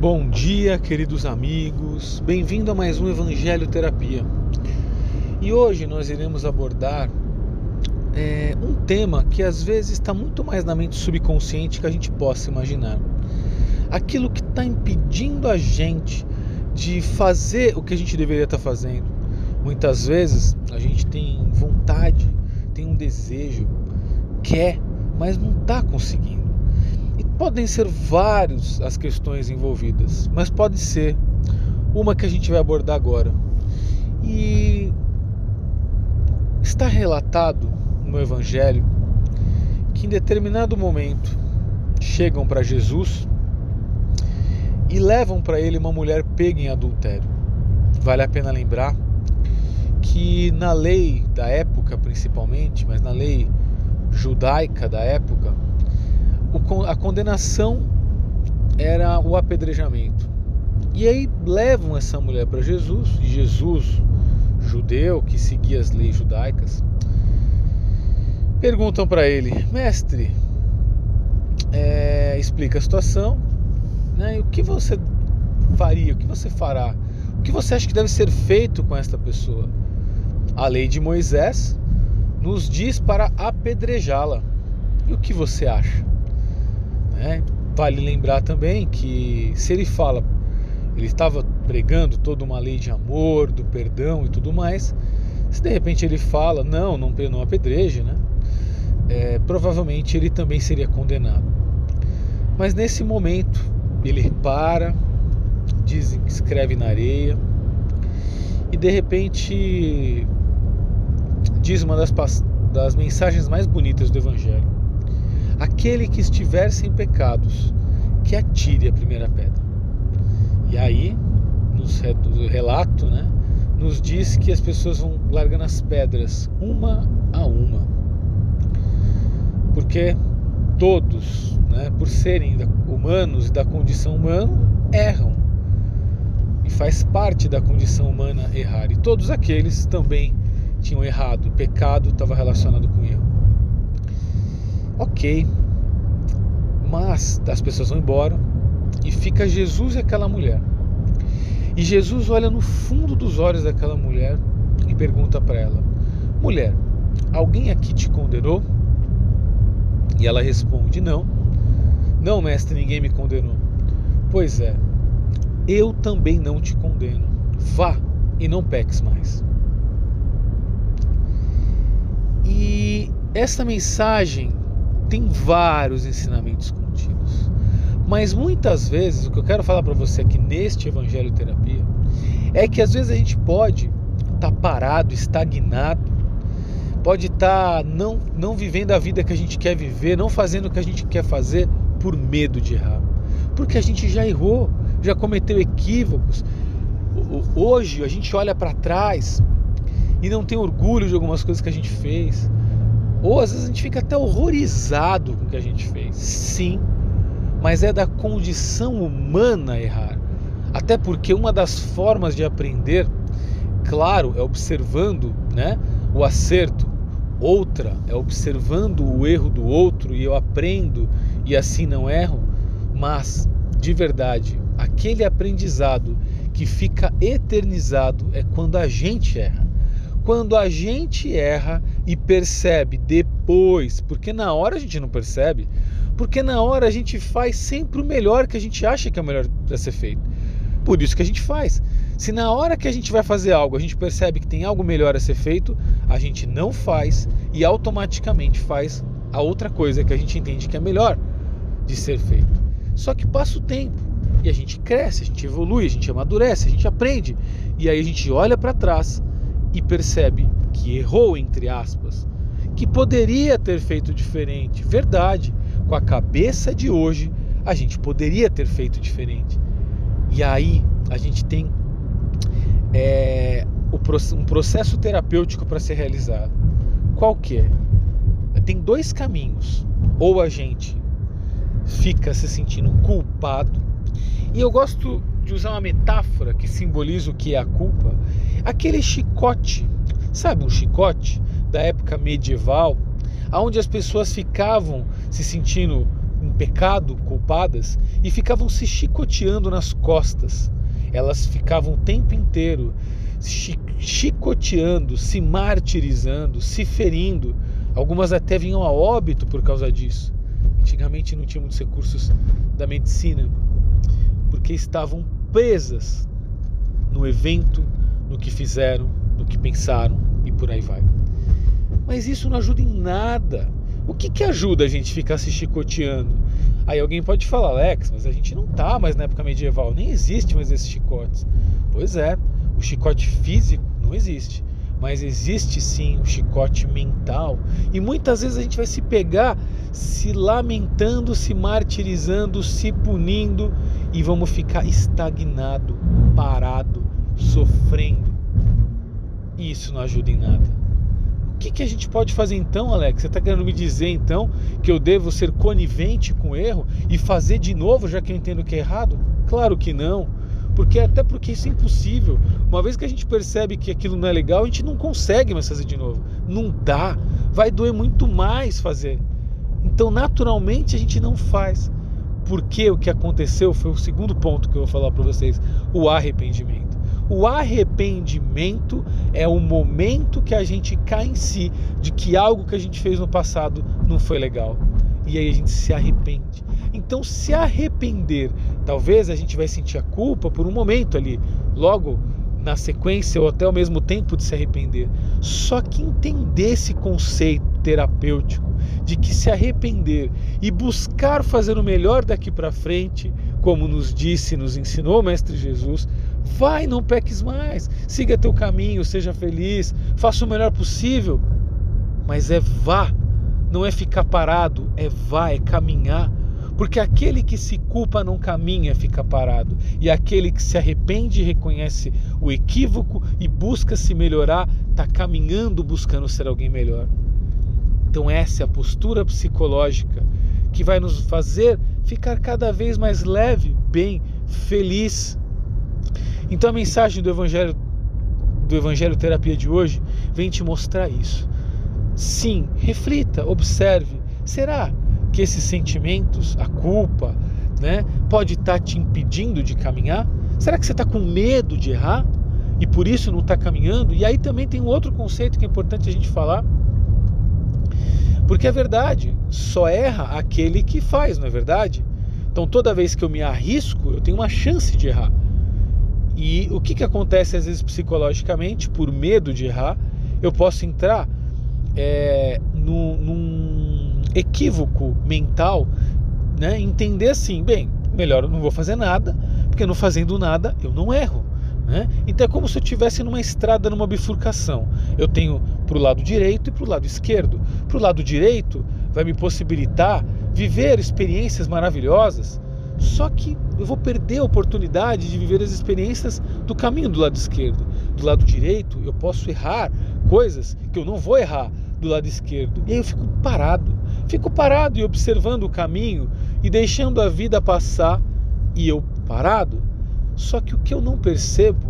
Bom dia, queridos amigos. Bem-vindo a mais um Evangelho Terapia. E hoje nós iremos abordar é, um tema que às vezes está muito mais na mente subconsciente que a gente possa imaginar. Aquilo que está impedindo a gente de fazer o que a gente deveria estar tá fazendo. Muitas vezes a gente tem vontade, tem um desejo, quer, mas não está conseguindo. Podem ser vários as questões envolvidas, mas pode ser uma que a gente vai abordar agora. E está relatado no Evangelho que em determinado momento chegam para Jesus e levam para ele uma mulher pega em adultério. Vale a pena lembrar que na lei da época, principalmente, mas na lei judaica da época, a condenação era o apedrejamento. E aí levam essa mulher para Jesus, e Jesus, judeu que seguia as leis judaicas, perguntam para ele, mestre, é, explica a situação, né, o que você faria, o que você fará, o que você acha que deve ser feito com esta pessoa? A lei de Moisés nos diz para apedrejá-la. E o que você acha? Né? Vale lembrar também que se ele fala, ele estava pregando toda uma lei de amor, do perdão e tudo mais, se de repente ele fala, não, não, não apedreje, né? É, provavelmente ele também seria condenado. Mas nesse momento ele para, diz, escreve na areia e de repente diz uma das, das mensagens mais bonitas do Evangelho aquele que estiver sem pecados, que atire a primeira pedra. E aí, no relato, né, nos diz que as pessoas vão largando as pedras uma a uma. Porque todos, né, por serem humanos e da condição humana, erram. E faz parte da condição humana errar. E todos aqueles também tinham errado. O pecado estava relacionado com erro. Ok. Mas as pessoas vão embora e fica Jesus e aquela mulher. E Jesus olha no fundo dos olhos daquela mulher e pergunta para ela: Mulher, alguém aqui te condenou? E ela responde: Não. Não, mestre, ninguém me condenou. Pois é, eu também não te condeno. Vá e não peques mais. E essa mensagem tem vários ensinamentos contidos. Mas muitas vezes, o que eu quero falar para você aqui neste Evangelho Terapia, é que às vezes a gente pode estar tá parado, estagnado, pode estar tá não, não vivendo a vida que a gente quer viver, não fazendo o que a gente quer fazer por medo de errar. Porque a gente já errou, já cometeu equívocos. Hoje a gente olha para trás e não tem orgulho de algumas coisas que a gente fez. Ou às vezes a gente fica até horrorizado com o que a gente fez. Sim, mas é da condição humana errar. Até porque uma das formas de aprender, claro, é observando né, o acerto. Outra é observando o erro do outro e eu aprendo e assim não erro. Mas, de verdade, aquele aprendizado que fica eternizado é quando a gente erra quando a gente erra e percebe depois, porque na hora a gente não percebe, porque na hora a gente faz sempre o melhor que a gente acha que é o melhor para ser feito. Por isso que a gente faz. Se na hora que a gente vai fazer algo a gente percebe que tem algo melhor a ser feito, a gente não faz e automaticamente faz a outra coisa que a gente entende que é melhor de ser feito. Só que passa o tempo e a gente cresce, a gente evolui, a gente amadurece, a gente aprende e aí a gente olha para trás e percebe que errou, entre aspas, que poderia ter feito diferente. Verdade, com a cabeça de hoje, a gente poderia ter feito diferente. E aí a gente tem é, um processo terapêutico para ser realizado. Qual que é? Tem dois caminhos. Ou a gente fica se sentindo culpado, e eu gosto de usar uma metáfora que simboliza o que é a culpa, aquele chicote, sabe um chicote da época medieval, onde as pessoas ficavam se sentindo em pecado, culpadas, e ficavam se chicoteando nas costas. Elas ficavam o tempo inteiro chicoteando, se martirizando, se ferindo. Algumas até vinham a óbito por causa disso. Antigamente não tinha muitos recursos da medicina, porque estavam presas no evento, no que fizeram, no que pensaram e por aí vai. Mas isso não ajuda em nada. O que, que ajuda a gente ficar se chicoteando? Aí alguém pode falar, Alex, mas a gente não tá mais na época medieval, nem existe mais esses chicotes. Pois é, o chicote físico não existe, mas existe sim o chicote mental. E muitas vezes a gente vai se pegar se lamentando, se martirizando, se punindo e vamos ficar estagnado, parado, sofrendo. E isso não ajuda em nada que, que a gente pode fazer então, Alex? Você está querendo me dizer então que eu devo ser conivente com o erro e fazer de novo, já que eu entendo que é errado? Claro que não. Porque até porque isso é impossível. Uma vez que a gente percebe que aquilo não é legal, a gente não consegue mais fazer de novo. Não dá. Vai doer muito mais fazer. Então, naturalmente, a gente não faz. Porque o que aconteceu foi o segundo ponto que eu vou falar para vocês: o arrependimento. O arrependimento é o momento que a gente cai em si de que algo que a gente fez no passado não foi legal. E aí a gente se arrepende. Então, se arrepender, talvez a gente vai sentir a culpa por um momento ali, logo na sequência ou até ao mesmo tempo de se arrepender. Só que entender esse conceito terapêutico de que se arrepender e buscar fazer o melhor daqui para frente, como nos disse, nos ensinou o mestre Jesus, Vai, não peques mais. Siga teu caminho, seja feliz, faça o melhor possível. Mas é vá, não é ficar parado, é vá, é caminhar. Porque aquele que se culpa não caminha, fica parado. E aquele que se arrepende, reconhece o equívoco e busca se melhorar, está caminhando buscando ser alguém melhor. Então, essa é a postura psicológica que vai nos fazer ficar cada vez mais leve, bem, feliz então a mensagem do Evangelho do Evangelho Terapia de hoje vem te mostrar isso. Sim, reflita, observe. Será que esses sentimentos, a culpa, né, pode estar tá te impedindo de caminhar? Será que você está com medo de errar e por isso não está caminhando? E aí também tem um outro conceito que é importante a gente falar. Porque é verdade, só erra aquele que faz, não é verdade? Então toda vez que eu me arrisco, eu tenho uma chance de errar. E o que, que acontece às vezes psicologicamente, por medo de errar, eu posso entrar é, num, num equívoco mental, né? entender assim, bem, melhor eu não vou fazer nada, porque não fazendo nada eu não erro. Né? Então é como se eu estivesse numa estrada, numa bifurcação. Eu tenho para o lado direito e para o lado esquerdo. Para o lado direito vai me possibilitar viver experiências maravilhosas só que eu vou perder a oportunidade de viver as experiências do caminho do lado esquerdo. Do lado direito, eu posso errar coisas que eu não vou errar do lado esquerdo. E aí eu fico parado. Fico parado e observando o caminho e deixando a vida passar e eu parado. Só que o que eu não percebo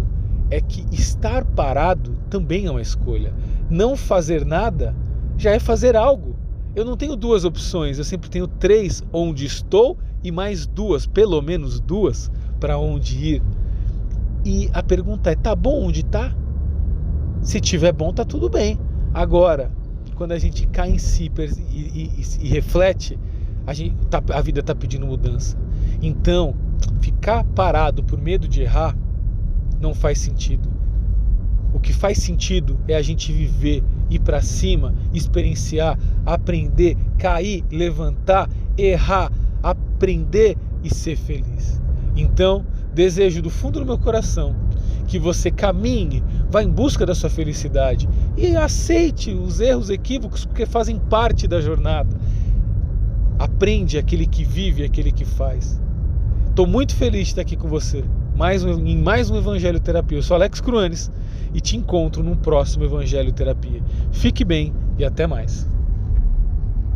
é que estar parado também é uma escolha. Não fazer nada já é fazer algo. Eu não tenho duas opções, eu sempre tenho três onde estou e mais duas, pelo menos duas, para onde ir. E a pergunta é: tá bom onde tá? Se tiver bom, tá tudo bem. Agora, quando a gente cai em si e, e, e reflete, a, gente, tá, a vida está pedindo mudança. Então, ficar parado por medo de errar não faz sentido. O que faz sentido é a gente viver, ir para cima, experienciar, aprender, cair, levantar, errar, aprender e ser feliz. Então, desejo do fundo do meu coração que você caminhe, vá em busca da sua felicidade e aceite os erros, equívocos, porque fazem parte da jornada. Aprende aquele que vive, aquele que faz. Estou muito feliz de estar aqui com você mais um, em mais um Evangelho Terapia. Eu sou Alex Cruanes e te encontro num próximo Evangelho Terapia. Fique bem e até mais.